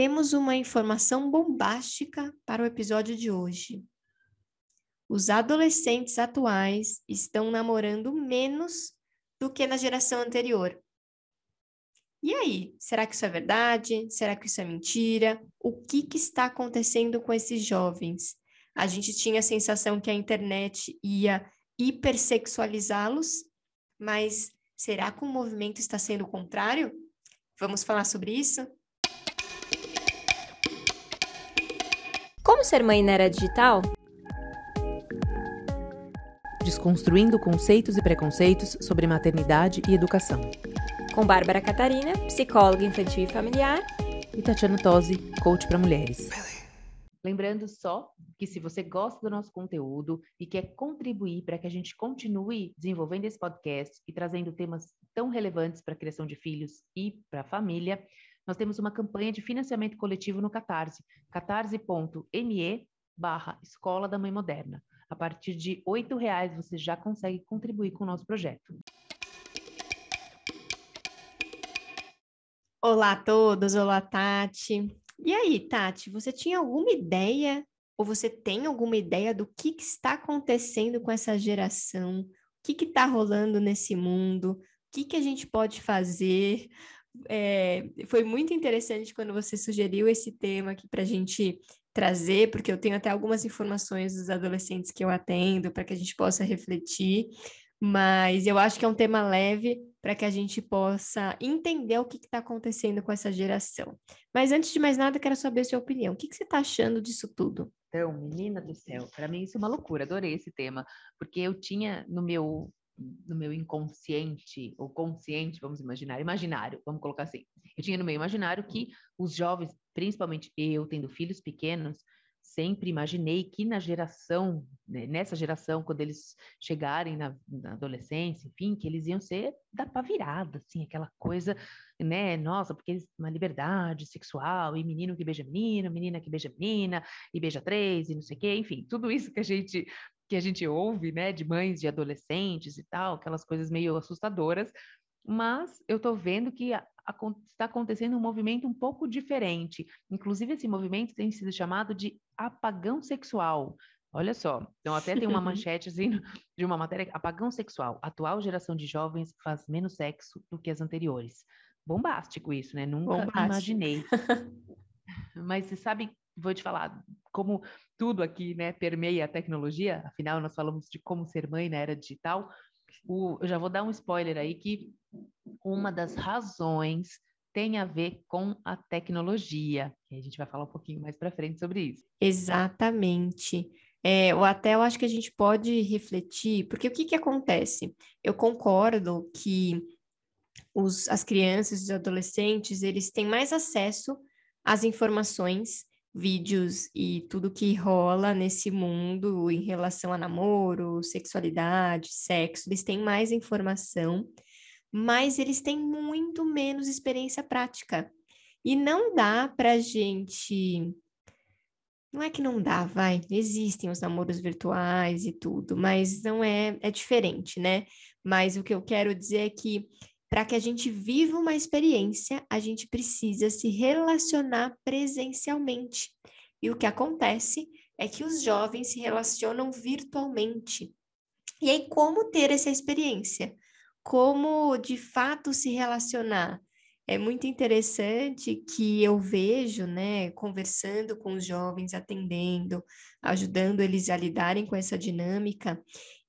temos uma informação bombástica para o episódio de hoje. Os adolescentes atuais estão namorando menos do que na geração anterior. E aí, será que isso é verdade? Será que isso é mentira? O que, que está acontecendo com esses jovens? A gente tinha a sensação que a internet ia hipersexualizá-los, mas será que o movimento está sendo o contrário? Vamos falar sobre isso? Como ser mãe na era digital? Desconstruindo conceitos e preconceitos sobre maternidade e educação. Com Bárbara Catarina, psicóloga infantil e familiar. E Tatiana Tosi, coach para mulheres. Lembrando só que se você gosta do nosso conteúdo e quer contribuir para que a gente continue desenvolvendo esse podcast e trazendo temas tão relevantes para a criação de filhos e para a família, nós temos uma campanha de financiamento coletivo no Catarse, catarse.me barra Escola da Mãe Moderna. A partir de R$ reais você já consegue contribuir com o nosso projeto. Olá a todos, olá Tati. E aí, Tati, você tinha alguma ideia ou você tem alguma ideia do que, que está acontecendo com essa geração? O que está rolando nesse mundo? O que, que a gente pode fazer? É, foi muito interessante quando você sugeriu esse tema aqui para a gente trazer, porque eu tenho até algumas informações dos adolescentes que eu atendo para que a gente possa refletir, mas eu acho que é um tema leve para que a gente possa entender o que está acontecendo com essa geração. Mas antes de mais nada, quero saber a sua opinião. O que, que você está achando disso tudo? Então, menina do céu, para mim isso é uma loucura, adorei esse tema, porque eu tinha no meu no meu inconsciente, ou consciente, vamos imaginar, imaginário, vamos colocar assim. Eu tinha no meu imaginário que os jovens, principalmente eu, tendo filhos pequenos, sempre imaginei que na geração, né, nessa geração, quando eles chegarem na, na, adolescência, enfim, que eles iam ser da pá virada, assim, aquela coisa, né, nossa, porque eles, uma liberdade sexual, e menino que beija menino, menina que beija menina, e beija três, e não sei o quê, enfim, tudo isso que a gente que a gente ouve, né, de mães de adolescentes e tal, aquelas coisas meio assustadoras, mas eu estou vendo que a, a, está acontecendo um movimento um pouco diferente. Inclusive, esse movimento tem sido chamado de apagão sexual. Olha só, então até tem uma manchete assim, de uma matéria, apagão sexual, atual geração de jovens faz menos sexo do que as anteriores. Bombástico isso, né? Nunca Bombástico. imaginei. Mas você sabe vou te falar, como tudo aqui, né, permeia a tecnologia, afinal nós falamos de como ser mãe na era digital, o, eu já vou dar um spoiler aí que uma das razões tem a ver com a tecnologia, a gente vai falar um pouquinho mais para frente sobre isso. Exatamente. É, ou até eu acho que a gente pode refletir, porque o que, que acontece? Eu concordo que os, as crianças e os adolescentes, eles têm mais acesso às informações vídeos e tudo que rola nesse mundo em relação a namoro, sexualidade, sexo, eles têm mais informação, mas eles têm muito menos experiência prática. E não dá para gente. Não é que não dá, vai. Existem os namoros virtuais e tudo, mas não é, é diferente, né? Mas o que eu quero dizer é que para que a gente viva uma experiência, a gente precisa se relacionar presencialmente. E o que acontece é que os jovens se relacionam virtualmente. E aí, como ter essa experiência? Como de fato se relacionar? É muito interessante que eu vejo, né, conversando com os jovens, atendendo, ajudando eles a lidarem com essa dinâmica,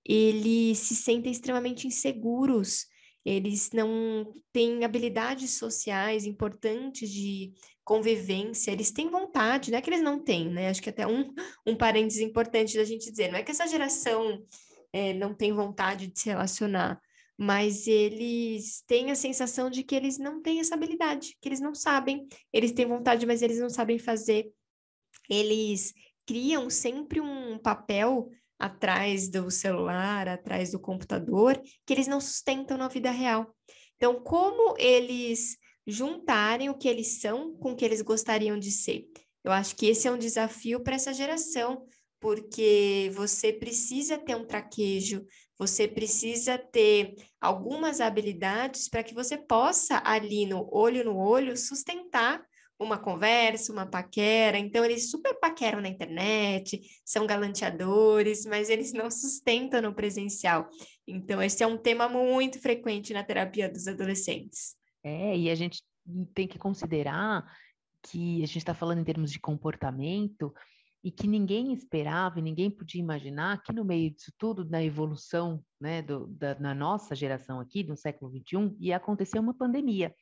eles se sentem extremamente inseguros eles não têm habilidades sociais importantes de convivência, eles têm vontade, não é que eles não têm, né? Acho que até um, um parênteses importante da gente dizer, não é que essa geração é, não tem vontade de se relacionar, mas eles têm a sensação de que eles não têm essa habilidade, que eles não sabem, eles têm vontade, mas eles não sabem fazer. Eles criam sempre um papel atrás do celular, atrás do computador, que eles não sustentam na vida real. Então, como eles juntarem o que eles são com o que eles gostariam de ser? Eu acho que esse é um desafio para essa geração, porque você precisa ter um traquejo, você precisa ter algumas habilidades para que você possa, ali no olho no olho, sustentar uma conversa, uma paquera. Então, eles super paqueram na internet, são galanteadores, mas eles não sustentam no presencial. Então, esse é um tema muito frequente na terapia dos adolescentes. É, e a gente tem que considerar que a gente está falando em termos de comportamento e que ninguém esperava e ninguém podia imaginar que no meio disso tudo, na evolução né, do, da, na nossa geração aqui, do século XXI, ia acontecer uma pandemia.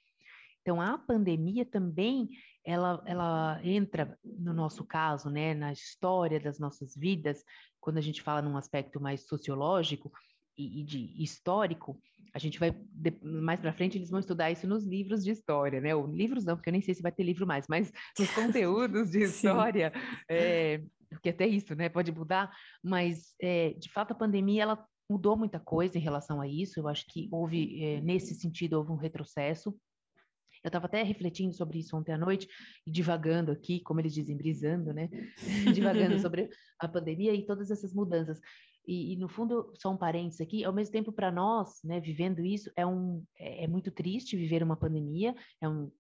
Então, a pandemia também, ela, ela entra, no nosso caso, né, na história das nossas vidas, quando a gente fala num aspecto mais sociológico e, de histórico, a gente vai, mais para frente, eles vão estudar isso nos livros de história, né? Ou livros não, porque eu nem sei se vai ter livro mais, mas nos conteúdos de história, é, porque até isso, né? Pode mudar, mas, é, de fato, a pandemia, ela mudou muita coisa em relação a isso, eu acho que houve, é, nesse sentido, houve um retrocesso, eu estava até refletindo sobre isso ontem à noite e divagando aqui, como eles dizem, brisando, né? divagando sobre a pandemia e todas essas mudanças. E, e, no fundo, só um parênteses aqui, ao mesmo tempo para nós, né, vivendo isso, é, um, é, é, muito triste viver uma pandemia, é um,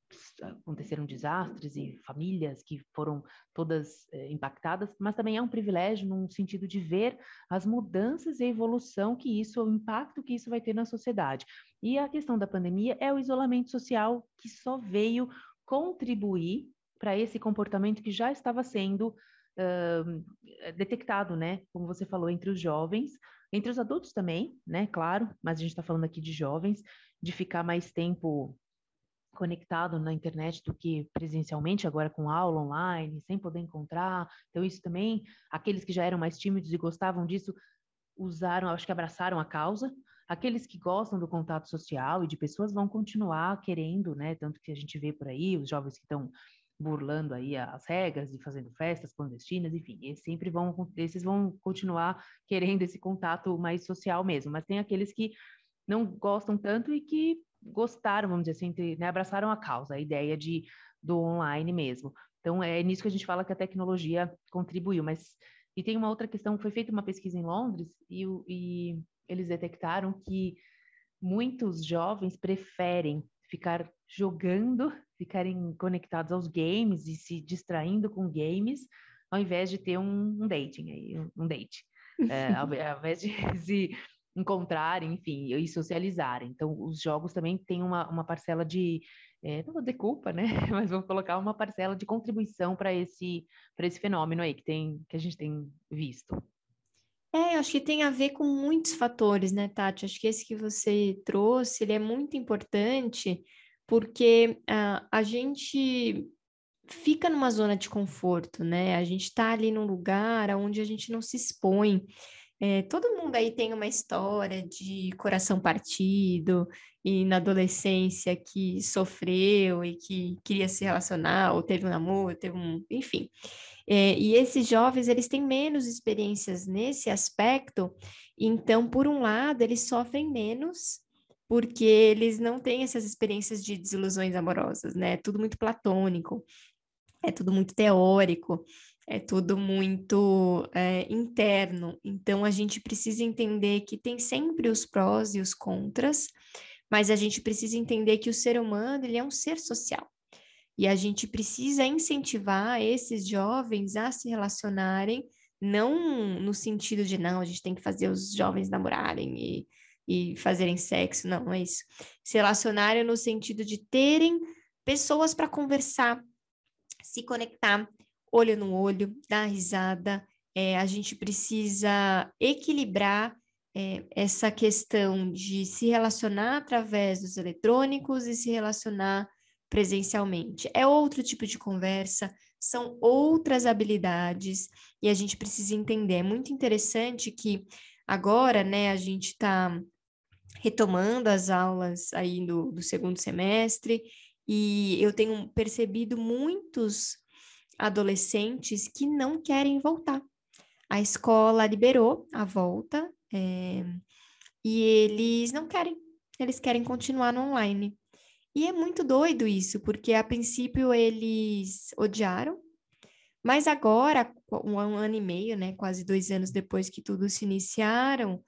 aconteceram desastres e famílias que foram todas é, impactadas, mas também é um privilégio no sentido de ver as mudanças e a evolução que isso, o impacto que isso vai ter na sociedade. E a questão da pandemia é o isolamento social que só veio contribuir para esse comportamento que já estava sendo uh, detectado, né? Como você falou, entre os jovens, entre os adultos também, né? Claro, mas a gente está falando aqui de jovens, de ficar mais tempo conectado na internet do que presencialmente, agora com aula online, sem poder encontrar. Então, isso também, aqueles que já eram mais tímidos e gostavam disso, usaram, acho que abraçaram a causa. Aqueles que gostam do contato social e de pessoas vão continuar querendo, né? Tanto que a gente vê por aí, os jovens que estão burlando aí as regras e fazendo festas clandestinas, enfim, eles sempre vão, esses vão continuar querendo esse contato mais social mesmo, mas tem aqueles que não gostam tanto e que gostaram, vamos dizer assim, né, abraçaram a causa, a ideia de do online mesmo. Então é nisso que a gente fala que a tecnologia contribuiu, mas e tem uma outra questão, foi feita uma pesquisa em Londres e, e eles detectaram que muitos jovens preferem ficar jogando, ficarem conectados aos games e se distraindo com games, ao invés de ter um, um dating aí, um date. É, ao, ao, invés de se encontrarem, enfim, e socializarem. Então, os jogos também têm uma, uma parcela de, é, não vou dizer culpa, né? Mas vou colocar uma parcela de contribuição para esse, esse fenômeno aí que, tem, que a gente tem visto. É, acho que tem a ver com muitos fatores, né, Tati? Acho que esse que você trouxe, ele é muito importante, porque uh, a gente fica numa zona de conforto, né? A gente está ali num lugar onde a gente não se expõe. É, todo mundo aí tem uma história de coração partido e na adolescência que sofreu e que queria se relacionar, ou teve um namoro, teve um, enfim. É, e esses jovens, eles têm menos experiências nesse aspecto, então, por um lado, eles sofrem menos, porque eles não têm essas experiências de desilusões amorosas, né? É tudo muito platônico, é tudo muito teórico, é tudo muito é, interno. Então, a gente precisa entender que tem sempre os prós e os contras, mas a gente precisa entender que o ser humano ele é um ser social. E a gente precisa incentivar esses jovens a se relacionarem, não no sentido de, não, a gente tem que fazer os jovens namorarem e, e fazerem sexo, não, é isso. Se relacionarem no sentido de terem pessoas para conversar, se conectar, olho no olho, dar risada. É, a gente precisa equilibrar é, essa questão de se relacionar através dos eletrônicos e se relacionar presencialmente. É outro tipo de conversa, são outras habilidades e a gente precisa entender. É muito interessante que agora, né, a gente está retomando as aulas aí do, do segundo semestre e eu tenho percebido muitos adolescentes que não querem voltar. A escola liberou a volta é, e eles não querem, eles querem continuar no online. E é muito doido isso, porque a princípio eles odiaram, mas agora, um ano e meio, né, quase dois anos depois que tudo se iniciaram,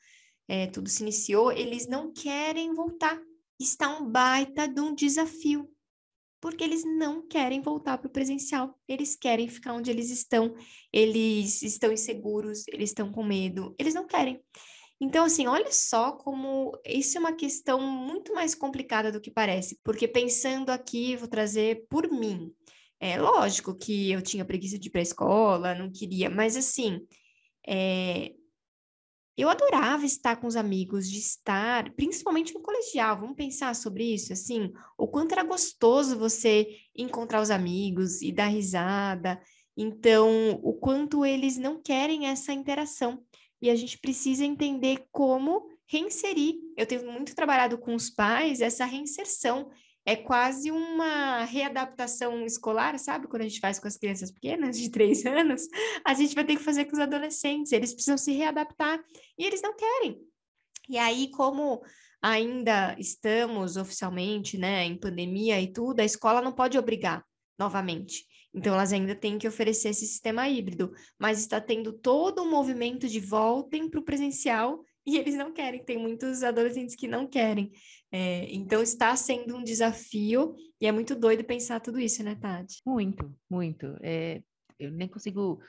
é, tudo se iniciou, eles não querem voltar. Está um baita de um desafio. porque eles não querem voltar para o presencial, eles querem ficar onde eles estão, eles estão inseguros, eles estão com medo, eles não querem. Então, assim, olha só como isso é uma questão muito mais complicada do que parece, porque pensando aqui, vou trazer por mim. É lógico que eu tinha preguiça de ir para a escola, não queria, mas assim, é, eu adorava estar com os amigos, de estar, principalmente no colegial. Vamos pensar sobre isso, assim, o quanto era gostoso você encontrar os amigos e dar risada. Então, o quanto eles não querem essa interação. E a gente precisa entender como reinserir. Eu tenho muito trabalhado com os pais essa reinserção é quase uma readaptação escolar, sabe? Quando a gente faz com as crianças pequenas, de três anos, a gente vai ter que fazer com os adolescentes. Eles precisam se readaptar e eles não querem. E aí, como ainda estamos oficialmente, né, em pandemia e tudo, a escola não pode obrigar novamente. Então, elas ainda têm que oferecer esse sistema híbrido, mas está tendo todo um movimento de voltem para o presencial e eles não querem. Tem muitos adolescentes que não querem. É, então está sendo um desafio e é muito doido pensar tudo isso, né, Tati? Muito, muito. É, eu nem consigo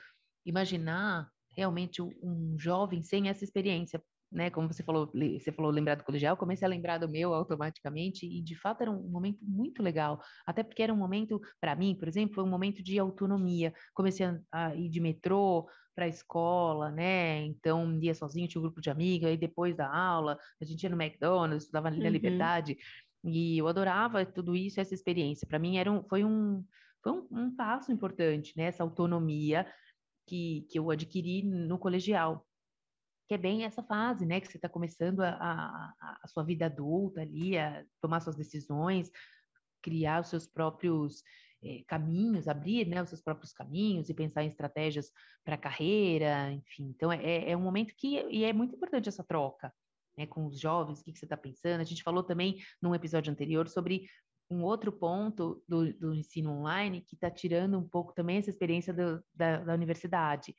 imaginar realmente um jovem sem essa experiência, né? Como você falou, você falou lembrar do colegial, comecei a lembrar do meu automaticamente e de fato era um momento muito legal, até porque era um momento para mim, por exemplo, foi um momento de autonomia. Comecei a ir de metrô, para a escola, né? Então ia sozinho, tinha um grupo de amigos, aí depois da aula, a gente ia no McDonald's, estudava ali na uhum. Liberdade, e eu adorava tudo isso, essa experiência. Para mim era um, foi um foi um, um, passo importante, né? Essa autonomia que, que eu adquiri no colegial, que é bem essa fase, né? Que você está começando a, a, a sua vida adulta ali, a tomar suas decisões, criar os seus próprios é, caminhos, abrir né, os seus próprios caminhos e pensar em estratégias para carreira, enfim. Então, é, é, é um momento que e é muito importante essa troca né, com os jovens, o que, que você está pensando. A gente falou também num episódio anterior sobre um outro ponto do, do ensino online que está tirando um pouco também essa experiência do, da, da universidade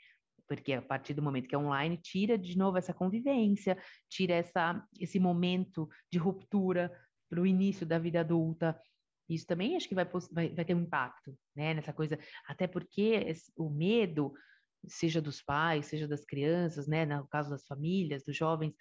porque a partir do momento que é online, tira de novo essa convivência, tira essa, esse momento de ruptura para o início da vida adulta. Isso também acho que vai, vai, vai ter um impacto, né, nessa coisa, até porque o medo, seja dos pais, seja das crianças, né, no caso das famílias, dos jovens,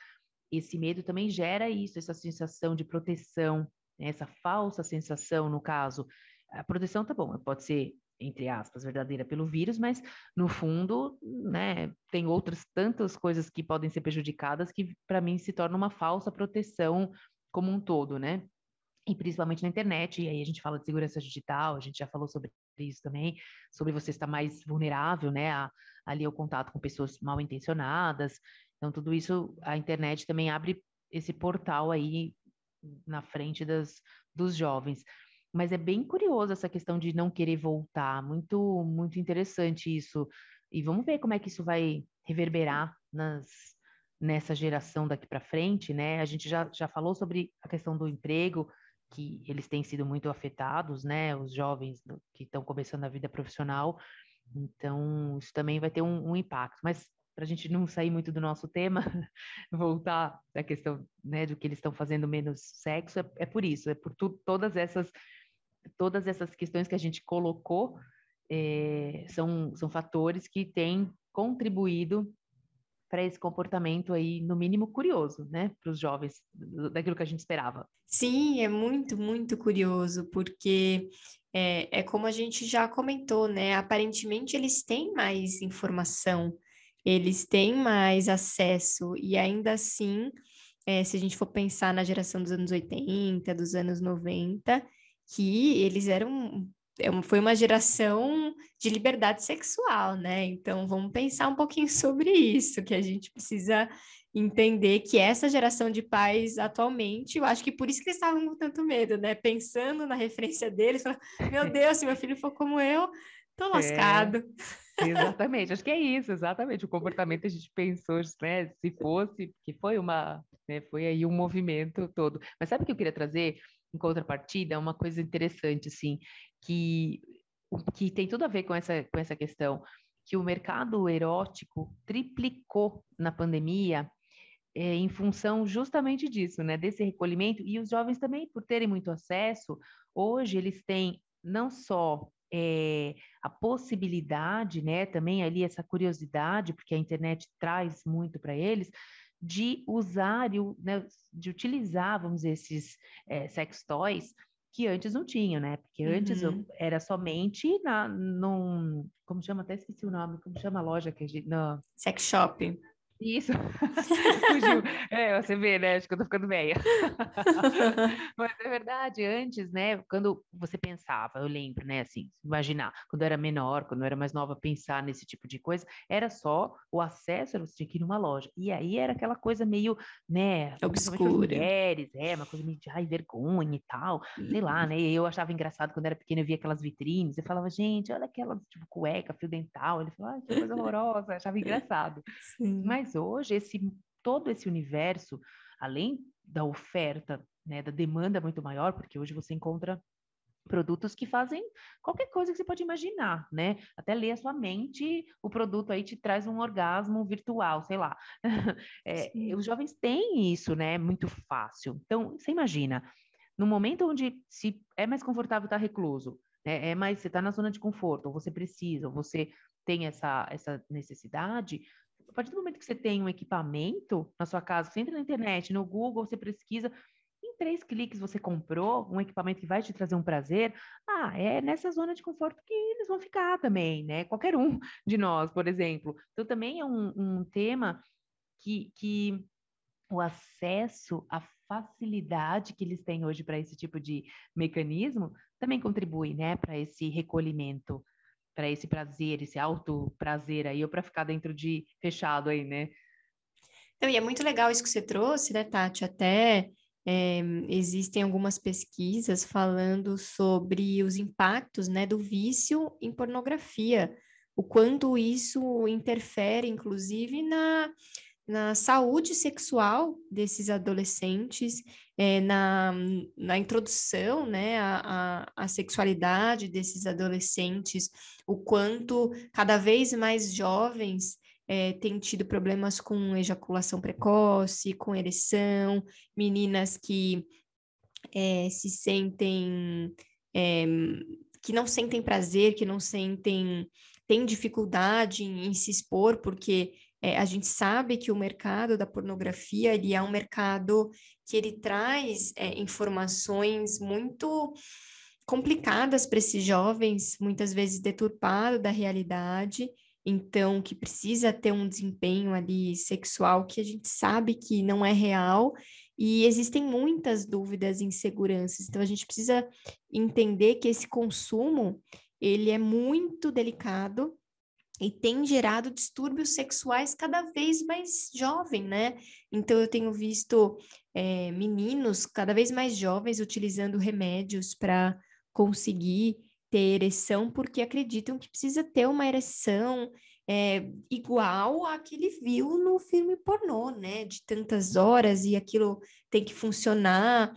esse medo também gera isso, essa sensação de proteção, né, essa falsa sensação, no caso. A proteção tá bom, pode ser entre aspas, verdadeira pelo vírus, mas no fundo, né, tem outras tantas coisas que podem ser prejudicadas que para mim se torna uma falsa proteção como um todo, né? E principalmente na internet, e aí a gente fala de segurança digital, a gente já falou sobre isso também, sobre você estar mais vulnerável, né, a, ali ao contato com pessoas mal intencionadas, então tudo isso, a internet também abre esse portal aí na frente das, dos jovens. Mas é bem curioso essa questão de não querer voltar, muito, muito interessante isso, e vamos ver como é que isso vai reverberar nas, nessa geração daqui para frente, né? A gente já, já falou sobre a questão do emprego, que eles têm sido muito afetados, né? Os jovens que estão começando a vida profissional. Então, isso também vai ter um, um impacto. Mas para a gente não sair muito do nosso tema, voltar à questão né, do que eles estão fazendo menos sexo, é, é por isso, é por tu, todas essas todas essas questões que a gente colocou é, são, são fatores que têm contribuído para esse comportamento aí, no mínimo, curioso, né, para os jovens, daquilo que a gente esperava. Sim, é muito, muito curioso, porque é, é como a gente já comentou, né? Aparentemente eles têm mais informação, eles têm mais acesso, e ainda assim, é, se a gente for pensar na geração dos anos 80, dos anos 90, que eles eram foi uma geração de liberdade sexual, né? Então vamos pensar um pouquinho sobre isso, que a gente precisa entender que essa geração de pais atualmente, eu acho que por isso que eles estavam com tanto medo, né? Pensando na referência deles, falando, meu Deus, se meu filho for como eu, tô é, lascado. É, exatamente, acho que é isso, exatamente. O comportamento a gente pensou, né? Se fosse, que foi uma, né, foi aí um movimento todo. Mas sabe o que eu queria trazer? em contrapartida, uma coisa interessante, assim, que, que tem tudo a ver com essa, com essa questão, que o mercado erótico triplicou na pandemia é, em função justamente disso, né? Desse recolhimento, e os jovens também, por terem muito acesso, hoje eles têm não só é, a possibilidade, né, também ali essa curiosidade, porque a internet traz muito para eles, de usar, né, de utilizar, vamos dizer, esses é, sex toys que antes não tinham, né? Porque antes uhum. era somente na, num, como chama, até esqueci o nome, como chama a loja que a gente, no... Sex shop. Isso. Fugiu. É, você vê, né? Acho que eu tô ficando velha. Mas é verdade, antes, né? Quando você pensava, eu lembro, né? Assim, imaginar, quando eu era menor, quando eu era mais nova, pensar nesse tipo de coisa, era só o acesso, você tinha que ir numa loja. E aí era aquela coisa meio, né? Obscura. mulheres, é, uma coisa meio de ai, vergonha e tal. Sei lá, uhum. né? Eu achava engraçado quando era pequena, eu via aquelas vitrines, eu falava, gente, olha aquela, tipo, cueca, fio dental. Ele falava, ai, que coisa horrorosa, eu achava engraçado. Sim. Mas hoje esse todo esse universo, além da oferta, né, da demanda muito maior, porque hoje você encontra produtos que fazem qualquer coisa que você pode imaginar, né? Até ler a sua mente, o produto aí te traz um orgasmo virtual, sei lá. É, os jovens têm isso, né? Muito fácil. Então, você imagina, no momento onde se é mais confortável estar recluso, né? é mais você está na zona de conforto, ou você precisa, ou você tem essa, essa necessidade, a partir do momento que você tem um equipamento na sua casa, você entra na internet, no Google, você pesquisa, em três cliques você comprou um equipamento que vai te trazer um prazer, ah, é nessa zona de conforto que eles vão ficar também, né? Qualquer um de nós, por exemplo. Então, também é um, um tema que, que o acesso, a facilidade que eles têm hoje para esse tipo de mecanismo também contribui, né, para esse recolhimento para esse prazer, esse alto prazer aí, ou para ficar dentro de fechado aí, né? Então, e é muito legal isso que você trouxe, né, Tati? Até é, existem algumas pesquisas falando sobre os impactos, né, do vício em pornografia, o quanto isso interfere, inclusive, na, na saúde sexual desses adolescentes, é, na, na introdução né, à, sexualidade desses adolescentes, o quanto cada vez mais jovens é, têm tido problemas com ejaculação precoce, com ereção, meninas que é, se sentem. É, que não sentem prazer, que não sentem. têm dificuldade em, em se expor, porque é, a gente sabe que o mercado da pornografia ele é um mercado que ele traz é, informações muito complicadas para esses jovens, muitas vezes deturpado da realidade, então que precisa ter um desempenho ali sexual que a gente sabe que não é real e existem muitas dúvidas e inseguranças. Então a gente precisa entender que esse consumo ele é muito delicado e tem gerado distúrbios sexuais cada vez mais jovem, né? Então eu tenho visto é, meninos cada vez mais jovens utilizando remédios para conseguir ter ereção, porque acreditam que precisa ter uma ereção é, igual a que ele viu no filme pornô, né? De tantas horas e aquilo tem que funcionar.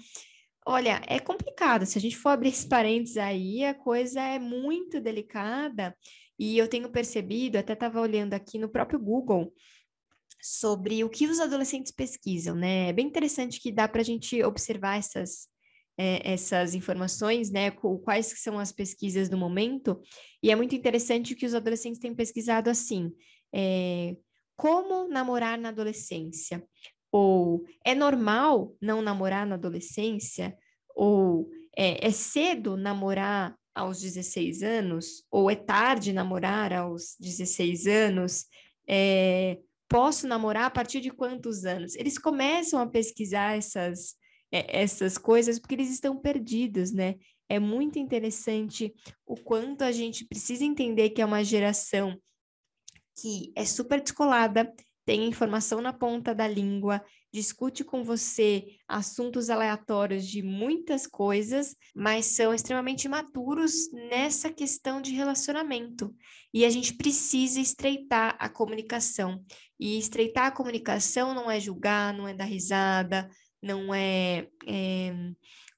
Olha, é complicado. Se a gente for abrir esse parênteses aí, a coisa é muito delicada. E eu tenho percebido, até estava olhando aqui no próprio Google, sobre o que os adolescentes pesquisam, né? É bem interessante que dá para a gente observar essas, é, essas informações, né? Quais são as pesquisas do momento. E é muito interessante que os adolescentes têm pesquisado assim. É, como namorar na adolescência? Ou é normal não namorar na adolescência? Ou é, é cedo namorar aos 16 anos, ou é tarde namorar aos 16 anos, é, posso namorar a partir de quantos anos? Eles começam a pesquisar essas, é, essas coisas porque eles estão perdidos, né? É muito interessante o quanto a gente precisa entender que é uma geração que é super descolada, tem informação na ponta da língua, discute com você assuntos aleatórios de muitas coisas, mas são extremamente maturos nessa questão de relacionamento. E a gente precisa estreitar a comunicação. E estreitar a comunicação não é julgar, não é dar risada, não é, é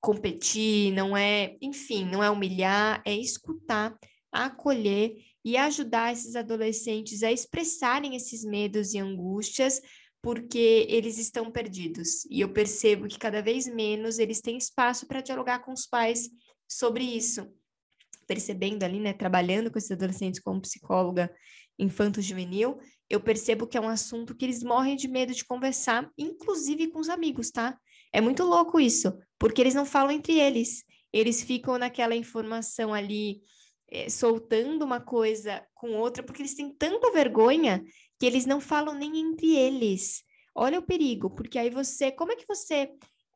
competir, não é, enfim, não é humilhar, é escutar, acolher e ajudar esses adolescentes a expressarem esses medos e angústias porque eles estão perdidos. E eu percebo que cada vez menos eles têm espaço para dialogar com os pais sobre isso. Percebendo ali, né, trabalhando com esses adolescentes como psicóloga infanto-juvenil, eu percebo que é um assunto que eles morrem de medo de conversar, inclusive com os amigos, tá? É muito louco isso, porque eles não falam entre eles. Eles ficam naquela informação ali, é, soltando uma coisa com outra, porque eles têm tanta vergonha que eles não falam nem entre eles. Olha o perigo, porque aí você, como é que você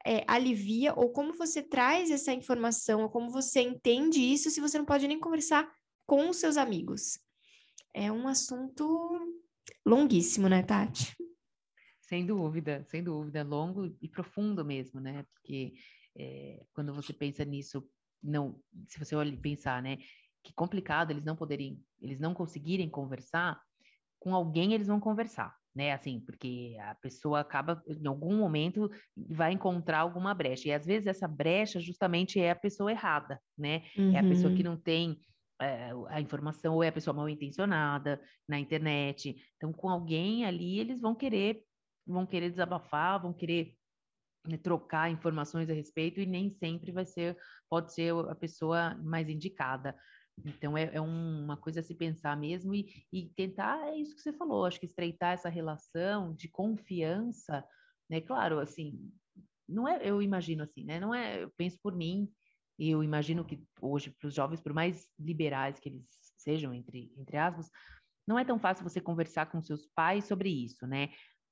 é, alivia ou como você traz essa informação ou como você entende isso se você não pode nem conversar com os seus amigos? É um assunto longuíssimo, né, Tati? Sem dúvida, sem dúvida, longo e profundo mesmo, né? Porque é, quando você pensa nisso, não, se você olha pensar, né, que complicado eles não poderem, eles não conseguirem conversar, com alguém eles vão conversar, né? Assim, porque a pessoa acaba, em algum momento, vai encontrar alguma brecha. E às vezes essa brecha justamente é a pessoa errada, né? Uhum. É a pessoa que uhum. não tem é, a informação, ou é a pessoa mal intencionada na internet. Então, com alguém ali, eles vão querer, vão querer desabafar, vão querer né, trocar informações a respeito, e nem sempre vai ser, pode ser a pessoa mais indicada. Então, é, é um, uma coisa a se pensar mesmo e, e, tentar, é isso que você falou, acho que estreitar essa relação de confiança, né? Claro, assim, não é, eu imagino assim, né? Não é, eu penso por mim, e eu imagino que hoje, para os jovens, por mais liberais que eles sejam, entre, entre aspas, não é tão fácil você conversar com seus pais sobre isso, né?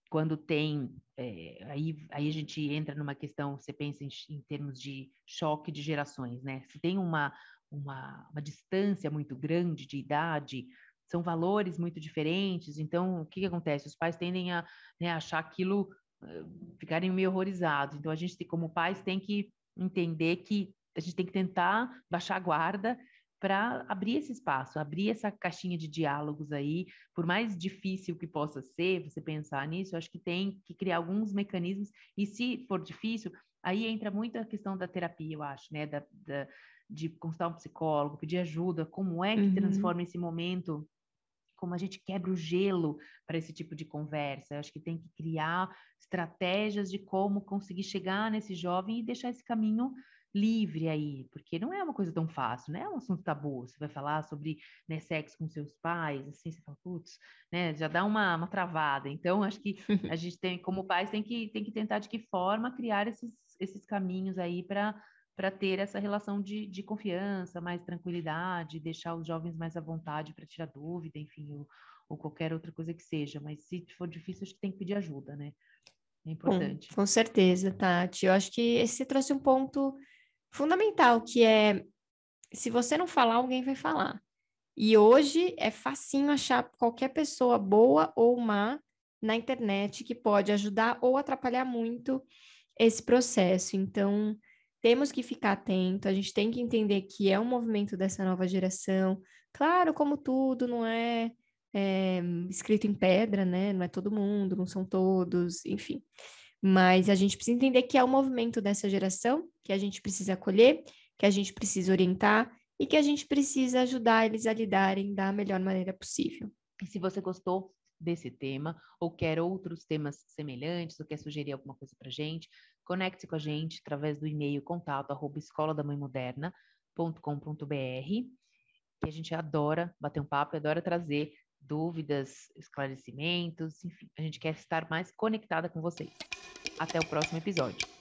Quando tem. É, aí, aí a gente entra numa questão, você pensa em, em termos de choque de gerações, né? Se tem uma, uma, uma distância muito grande de idade, são valores muito diferentes, então o que, que acontece? Os pais tendem a né, achar aquilo, uh, ficarem meio horrorizados. Então a gente, como pais, tem que entender que a gente tem que tentar baixar a guarda para abrir esse espaço, abrir essa caixinha de diálogos aí, por mais difícil que possa ser, você pensar nisso, acho que tem que criar alguns mecanismos, e se for difícil, aí entra muito a questão da terapia, eu acho, né, da, da de consultar um psicólogo, pedir ajuda, como é que uhum. transforma esse momento, como a gente quebra o gelo para esse tipo de conversa. Eu acho que tem que criar estratégias de como conseguir chegar nesse jovem e deixar esse caminho livre aí, porque não é uma coisa tão fácil, né? É um assunto tabu. Você vai falar sobre né, sexo com seus pais, assim, você fala, putz, né? Já dá uma, uma travada. Então, acho que a gente tem, como pais, tem que, tem que tentar de que forma criar esses, esses caminhos aí para para ter essa relação de, de confiança, mais tranquilidade, deixar os jovens mais à vontade para tirar dúvida, enfim, ou, ou, qualquer outra coisa que seja. Mas se for difícil, acho que tem que pedir ajuda, né? É importante. Bom, com certeza, Tati. Eu acho que esse trouxe um ponto fundamental, que é se você não falar, alguém vai falar. E hoje é facinho achar qualquer pessoa boa ou má na internet que pode ajudar ou atrapalhar muito esse processo. Então, temos que ficar atento, a gente tem que entender que é um movimento dessa nova geração. Claro, como tudo, não é, é escrito em pedra, né? Não é todo mundo, não são todos, enfim. Mas a gente precisa entender que é um movimento dessa geração, que a gente precisa acolher, que a gente precisa orientar e que a gente precisa ajudar eles a lidarem da melhor maneira possível. E se você gostou desse tema ou quer outros temas semelhantes ou quer sugerir alguma coisa para gente, conecte-se com a gente através do e-mail contato arroba escola da mãe que a gente adora bater um papo, adora trazer dúvidas, esclarecimentos, enfim, a gente quer estar mais conectada com vocês. Até o próximo episódio.